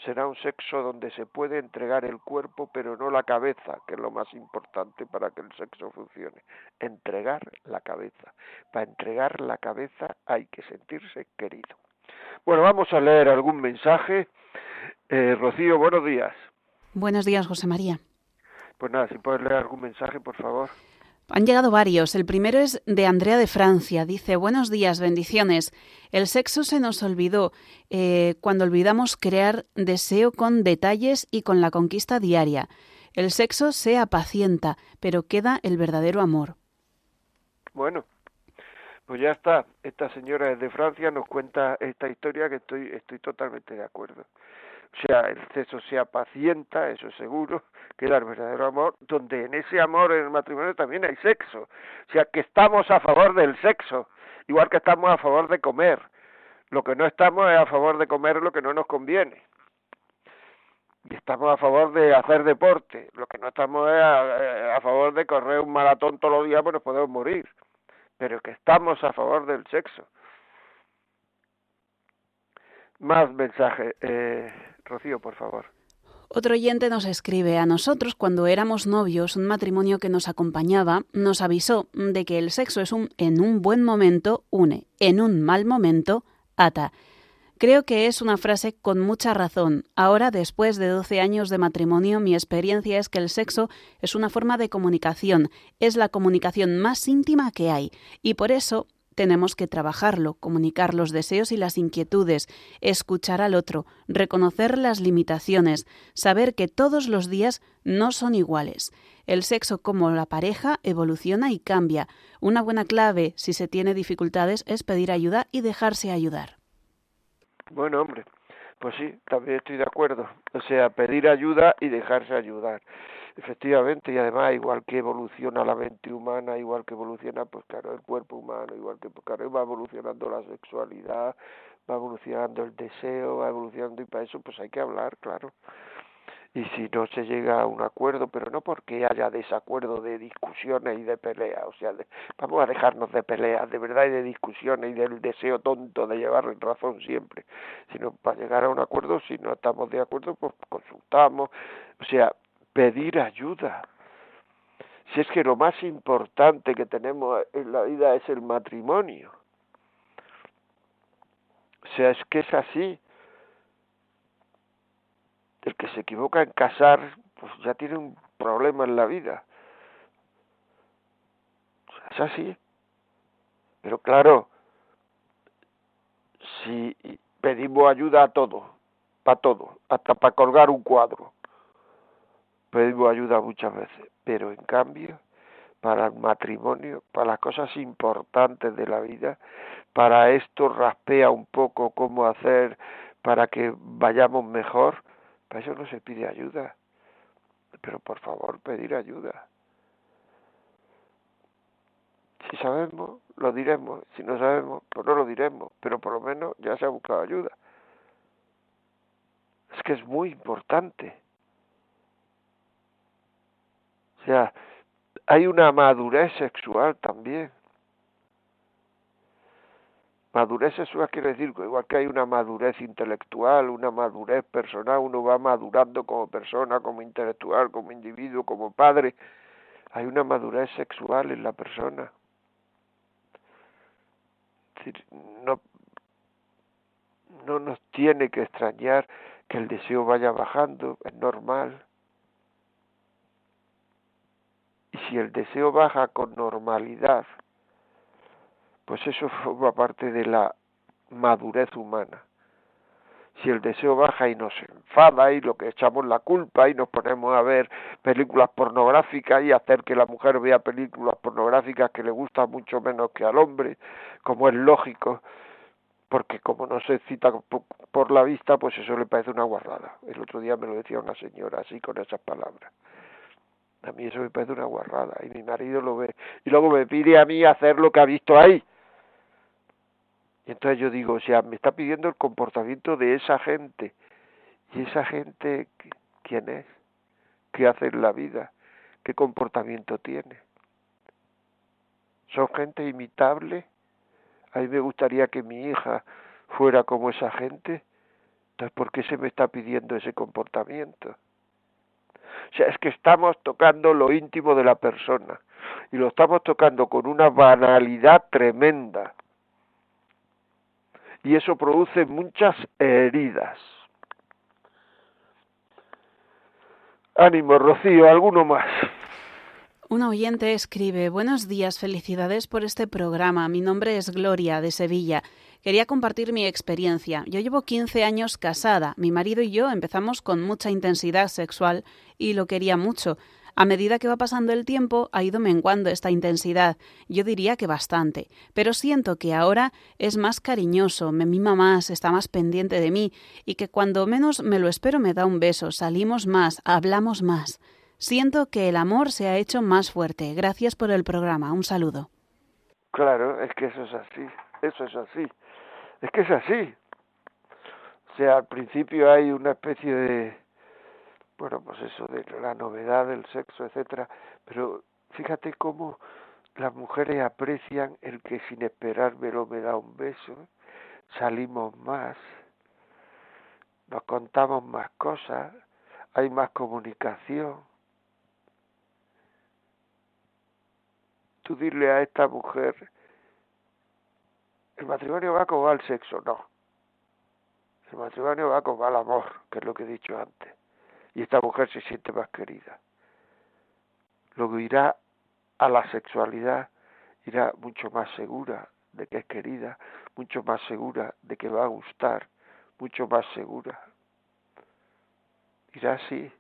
S1: será un sexo donde se puede entregar el cuerpo pero no la cabeza, que es lo más importante para que el sexo funcione. Entregar la cabeza. Para entregar la cabeza hay que sentirse querido. Bueno, vamos a leer algún mensaje. Eh, Rocío, buenos días.
S3: Buenos días, José María.
S1: Pues nada, si puedes leer algún mensaje, por favor.
S3: Han llegado varios. El primero es de Andrea de Francia. Dice, buenos días, bendiciones. El sexo se nos olvidó eh, cuando olvidamos crear deseo con detalles y con la conquista diaria. El sexo se apacienta, pero queda el verdadero amor.
S1: Bueno, pues ya está. Esta señora de Francia nos cuenta esta historia que estoy, estoy totalmente de acuerdo. Sea, el sexo se apacienta, eso seguro, que era el verdadero amor, donde en ese amor en el matrimonio también hay sexo. O sea, que estamos a favor del sexo, igual que estamos a favor de comer. Lo que no estamos es a favor de comer lo que no nos conviene. Y estamos a favor de hacer deporte. Lo que no estamos es a, favor de correr un maratón todos los días, pues nos podemos morir. Pero que estamos a favor del sexo. Más mensajes. Eh, Rocío, por favor.
S3: Otro oyente nos escribe, a nosotros cuando éramos novios, un matrimonio que nos acompañaba nos avisó de que el sexo es un en un buen momento une, en un mal momento ata. Creo que es una frase con mucha razón. Ahora, después de 12 años de matrimonio, mi experiencia es que el sexo es una forma de comunicación, es la comunicación más íntima que hay, y por eso tenemos que trabajarlo, comunicar los deseos y las inquietudes, escuchar al otro, reconocer las limitaciones, saber que todos los días no son iguales. El sexo como la pareja evoluciona y cambia. Una buena clave, si se tiene dificultades, es pedir ayuda y dejarse ayudar.
S1: Bueno, hombre, pues sí, también estoy de acuerdo. O sea, pedir ayuda y dejarse ayudar. Efectivamente, y además igual que evoluciona la mente humana, igual que evoluciona, pues claro, el cuerpo humano, igual que, pues claro, va evolucionando la sexualidad, va evolucionando el deseo, va evolucionando y para eso pues hay que hablar, claro. Y si no se llega a un acuerdo, pero no porque haya desacuerdo de discusiones y de peleas, o sea, vamos a dejarnos de peleas, de verdad y de discusiones y del deseo tonto de llevar razón siempre, sino para llegar a un acuerdo, si no estamos de acuerdo, pues consultamos, o sea, pedir ayuda. Si es que lo más importante que tenemos en la vida es el matrimonio. O sea, es que es así. El que se equivoca en casar, pues ya tiene un problema en la vida. Es así. Pero claro, si pedimos ayuda a todo, para todo, hasta para colgar un cuadro, pedimos ayuda muchas veces, pero en cambio, para el matrimonio, para las cosas importantes de la vida, para esto raspea un poco cómo hacer para que vayamos mejor, para eso no se pide ayuda. Pero por favor, pedir ayuda. Si sabemos, lo diremos. Si no sabemos, pues no lo diremos. Pero por lo menos ya se ha buscado ayuda. Es que es muy importante. O sea, hay una madurez sexual también. Madurez sexual quiere decir que igual que hay una madurez intelectual, una madurez personal, uno va madurando como persona, como intelectual, como individuo, como padre, hay una madurez sexual en la persona. no, no nos tiene que extrañar que el deseo vaya bajando, es normal. Y si el deseo baja con normalidad, pues eso forma parte de la madurez humana. Si el deseo baja y nos enfada y lo que echamos la culpa y nos ponemos a ver películas pornográficas y hacer que la mujer vea películas pornográficas que le gustan mucho menos que al hombre, como es lógico, porque como no se excita por la vista, pues eso le parece una guarrada. El otro día me lo decía una señora así con esas palabras. A mí eso me parece una guarrada y mi marido lo ve. Y luego me pide a mí hacer lo que ha visto ahí. Y entonces yo digo, o sea, me está pidiendo el comportamiento de esa gente. ¿Y esa gente quién es? ¿Qué hace en la vida? ¿Qué comportamiento tiene? ¿Son gente imitable? A mí me gustaría que mi hija fuera como esa gente. Entonces, ¿por qué se me está pidiendo ese comportamiento? O sea, es que estamos tocando lo íntimo de la persona y lo estamos tocando con una banalidad tremenda y eso produce muchas heridas. Ánimo, Rocío, alguno más.
S3: Un oyente escribe, buenos días, felicidades por este programa. Mi nombre es Gloria, de Sevilla. Quería compartir mi experiencia. Yo llevo 15 años casada. Mi marido y yo empezamos con mucha intensidad sexual y lo quería mucho. A medida que va pasando el tiempo ha ido menguando esta intensidad, yo diría que bastante, pero siento que ahora es más cariñoso, me mima más, está más pendiente de mí y que cuando menos me lo espero me da un beso, salimos más, hablamos más. Siento que el amor se ha hecho más fuerte. Gracias por el programa. Un saludo.
S1: Claro, es que eso es así, eso es así. Es que es así. O sea, al principio hay una especie de bueno, pues eso de la novedad del sexo, etcétera, pero fíjate cómo las mujeres aprecian el que sin esperármelo me da un beso, salimos más, nos contamos más cosas, hay más comunicación. Tú dile a esta mujer, el matrimonio va como va sexo, no. El matrimonio va como va amor, que es lo que he dicho antes y esta mujer se siente más querida. Luego irá a la sexualidad, irá mucho más segura de que es querida, mucho más segura de que va a gustar, mucho más segura. Irá así.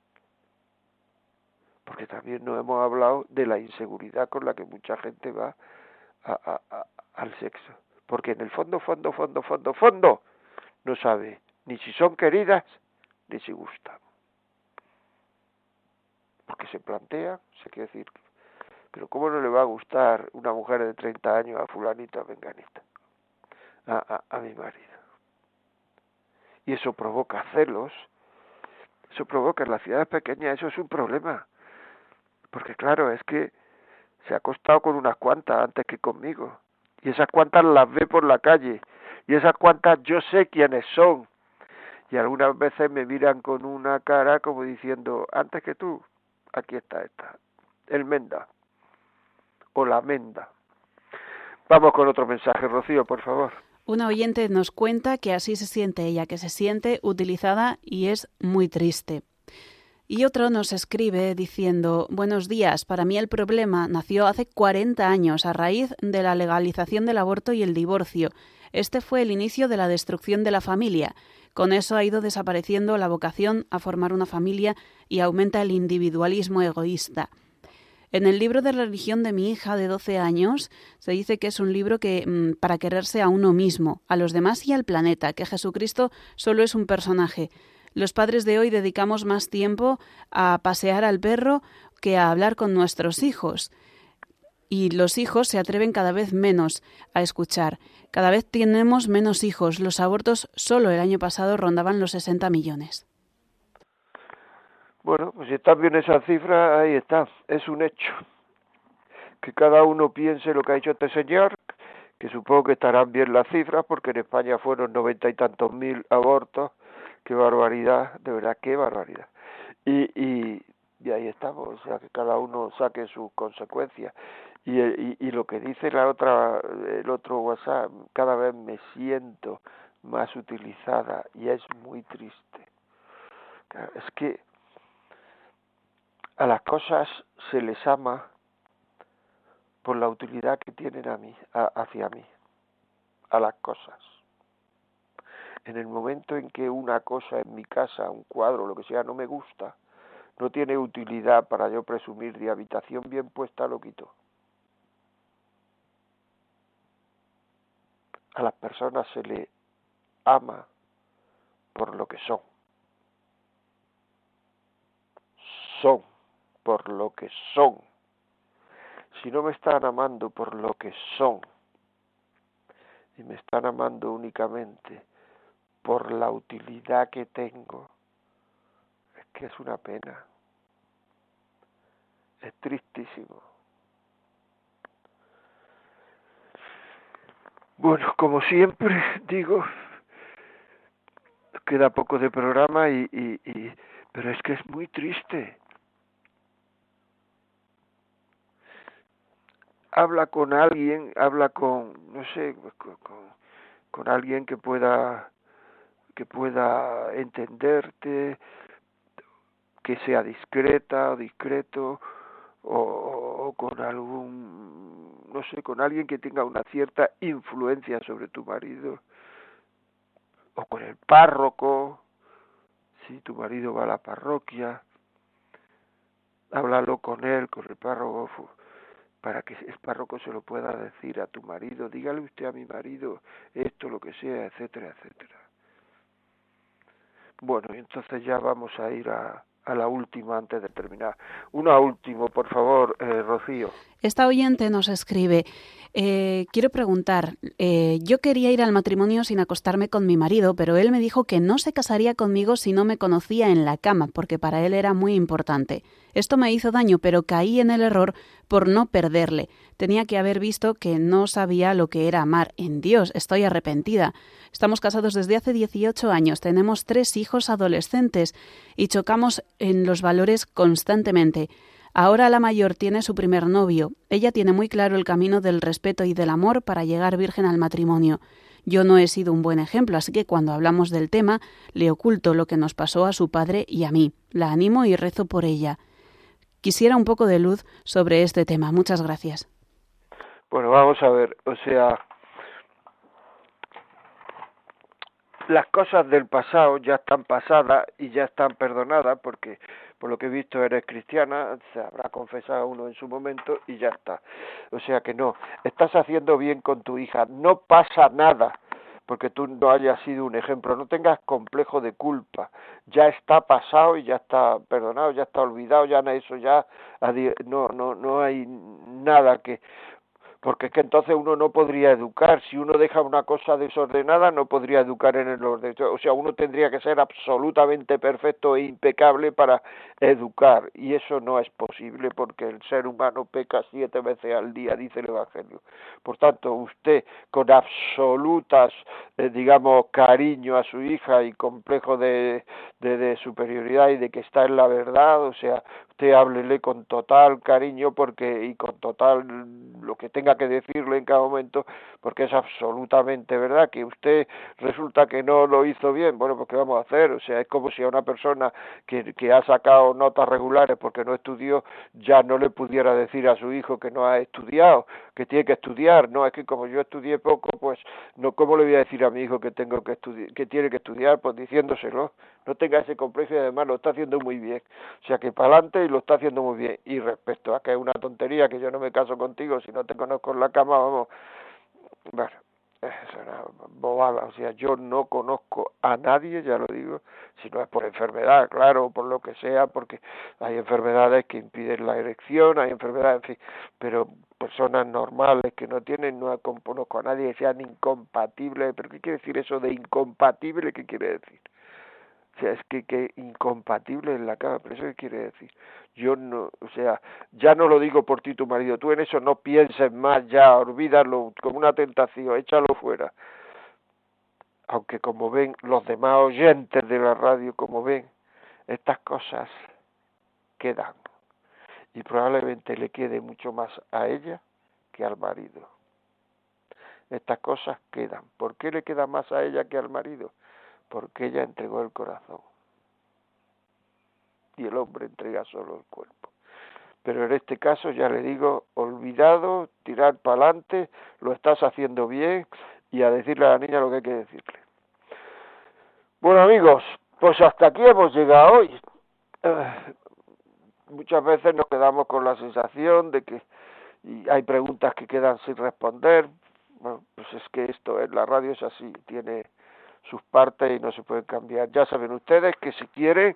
S1: Porque también no hemos hablado de la inseguridad con la que mucha gente va al sexo. Porque en el fondo, fondo, fondo, fondo, fondo, no sabe ni si son queridas ni si gustan porque se plantea, se quiere decir, pero ¿cómo no le va a gustar una mujer de 30 años a fulanita venganita, a, a, a mi marido? Y eso provoca celos, eso provoca en las ciudades pequeñas, eso es un problema. Porque claro, es que se ha acostado con unas cuantas antes que conmigo. Y esas cuantas las ve por la calle. Y esas cuantas yo sé quiénes son. Y algunas veces me miran con una cara como diciendo, antes que tú, aquí está esta, el Menda. O la Menda. Vamos con otro mensaje, Rocío, por favor.
S3: Una oyente nos cuenta que así se siente ella, que se siente utilizada y es muy triste. Y otro nos escribe diciendo, buenos días, para mí el problema nació hace 40 años a raíz de la legalización del aborto y el divorcio. Este fue el inicio de la destrucción de la familia. Con eso ha ido desapareciendo la vocación a formar una familia y aumenta el individualismo egoísta. En el libro de religión de mi hija de 12 años se dice que es un libro que mm, para quererse a uno mismo, a los demás y al planeta, que Jesucristo solo es un personaje. Los padres de hoy dedicamos más tiempo a pasear al perro que a hablar con nuestros hijos. Y los hijos se atreven cada vez menos a escuchar. Cada vez tenemos menos hijos. Los abortos solo el año pasado rondaban los 60 millones.
S1: Bueno, pues si está bien esa cifra, ahí está. Es un hecho. Que cada uno piense lo que ha hecho este señor, que supongo que estarán bien las cifras, porque en España fueron noventa y tantos mil abortos qué barbaridad, de verdad, qué barbaridad. Y, y, y ahí estamos, o sea, que cada uno saque sus consecuencias. Y, y, y, lo que dice la otra, el otro WhatsApp, cada vez me siento más utilizada y es muy triste. Es que a las cosas se les ama por la utilidad que tienen a mí, a, hacia mí, a las cosas en el momento en que una cosa en mi casa, un cuadro, lo que sea, no me gusta, no tiene utilidad para yo presumir de habitación bien puesta, lo quito. A las personas se le ama por lo que son. Son por lo que son. Si no me están amando por lo que son, y me están amando únicamente por la utilidad que tengo. Es que es una pena. Es tristísimo. Bueno, como siempre digo, queda poco de programa y, y, y pero es que es muy triste. Habla con alguien, habla con, no sé, con, con alguien que pueda que pueda entenderte, que sea discreta o discreto, o, con algún, no sé, con alguien que tenga una cierta influencia sobre tu marido, o con el párroco, si tu marido va a la parroquia, háblalo con él, con el párroco, para que el párroco se lo pueda decir a tu marido, dígale usted a mi marido esto, lo que sea, etcétera, etcétera. Bueno, entonces ya vamos a ir a, a la última antes de terminar. Una última, por favor, eh, Rocío.
S3: Esta oyente nos escribe, eh, quiero preguntar, eh, yo quería ir al matrimonio sin acostarme con mi marido, pero él me dijo que no se casaría conmigo si no me conocía en la cama, porque para él era muy importante. Esto me hizo daño, pero caí en el error por no perderle. Tenía que haber visto que no sabía lo que era amar en Dios. Estoy arrepentida. Estamos casados desde hace 18 años, tenemos tres hijos adolescentes y chocamos en los valores constantemente. Ahora la mayor tiene su primer novio. Ella tiene muy claro el camino del respeto y del amor para llegar virgen al matrimonio. Yo no he sido un buen ejemplo, así que cuando hablamos del tema, le oculto lo que nos pasó a su padre y a mí. La animo y rezo por ella. Quisiera un poco de luz sobre este tema. Muchas gracias.
S1: Bueno, vamos a ver, o sea, las cosas del pasado ya están pasadas y ya están perdonadas porque por lo que he visto eres cristiana, se habrá confesado uno en su momento y ya está. O sea que no, estás haciendo bien con tu hija, no pasa nada porque tú no hayas sido un ejemplo, no tengas complejo de culpa, ya está pasado y ya está perdonado, ya está olvidado, ya eso ya no no no hay nada que porque es que entonces uno no podría educar. Si uno deja una cosa desordenada, no podría educar en el orden. O sea, uno tendría que ser absolutamente perfecto e impecable para educar. Y eso no es posible porque el ser humano peca siete veces al día, dice el Evangelio. Por tanto, usted con absolutas, eh, digamos, cariño a su hija y complejo de, de, superioridad y de que está en la verdad, o sea, usted háblele con total cariño porque y con total lo que tenga que decirle en cada momento, porque es absolutamente verdad que usted resulta que no lo hizo bien, bueno, pues ¿qué vamos a hacer? O sea, es como si a una persona que, que ha sacado notas regulares porque no estudió, ya no le pudiera decir a su hijo que no ha estudiado, que tiene que estudiar, no, es que como yo estudié poco, pues no, ¿cómo le voy a decir a mi hijo que tengo que estudiar, que tiene que estudiar? Pues diciéndoselo, no tenga ese complejo y además lo está haciendo muy bien, o sea que para adelante y lo está haciendo muy bien, y respecto a que es una tontería que yo no me caso contigo si no te conozco en la cama, vamos, bueno, es una bobada, o sea, yo no conozco a nadie, ya lo digo, si no es por enfermedad, claro, por lo que sea, porque hay enfermedades que impiden la erección, hay enfermedades, en fin, pero personas normales que no tienen, no conozco a nadie que sean incompatibles, pero ¿qué quiere decir eso de incompatible? ¿Qué quiere decir? O sea, es que, que incompatible en la cama, pero eso qué quiere decir. Yo no, o sea, ya no lo digo por ti tu marido, tú en eso no pienses más ya, olvídalo como una tentación, échalo fuera. Aunque como ven los demás oyentes de la radio, como ven, estas cosas quedan. Y probablemente le quede mucho más a ella que al marido. Estas cosas quedan. ¿Por qué le queda más a ella que al marido? Porque ella entregó el corazón y el hombre entrega solo el cuerpo. Pero en este caso ya le digo, olvidado, tirar para adelante, lo estás haciendo bien y a decirle a la niña lo que hay que decirle. Bueno amigos, pues hasta aquí hemos llegado hoy. Muchas veces nos quedamos con la sensación de que hay preguntas que quedan sin responder. Pues es que esto en la radio es así, tiene sus partes y no se pueden cambiar. Ya saben ustedes que si quieren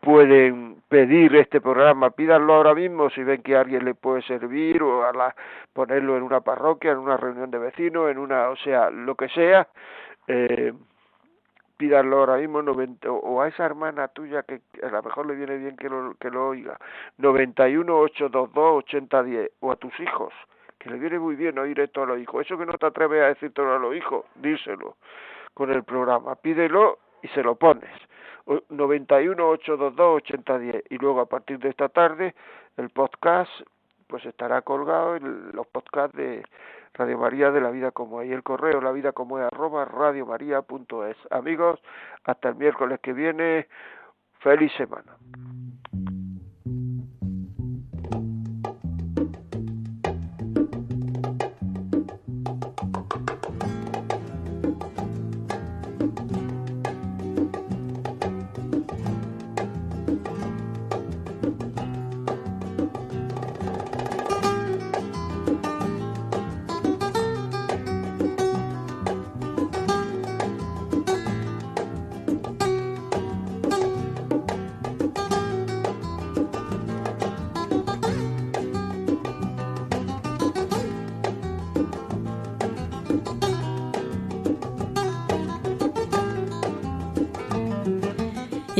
S1: pueden pedir este programa, pídanlo ahora mismo si ven que alguien le puede servir o a la, ponerlo en una parroquia, en una reunión de vecinos, en una, o sea, lo que sea, eh, pídanlo ahora mismo. O a esa hermana tuya que a lo mejor le viene bien que lo, que lo oiga, 91 822 8010 o a tus hijos que le viene muy bien oír esto a los hijos. Eso que no te atreves a decírtelo a los hijos, díselo con el programa. Pídelo y se lo pones. 91 822 8010 y luego a partir de esta tarde el podcast pues estará colgado en los podcasts de Radio María de la Vida como es y el correo la vida como es arroba radiomaria.es. Amigos, hasta el miércoles que viene, feliz semana.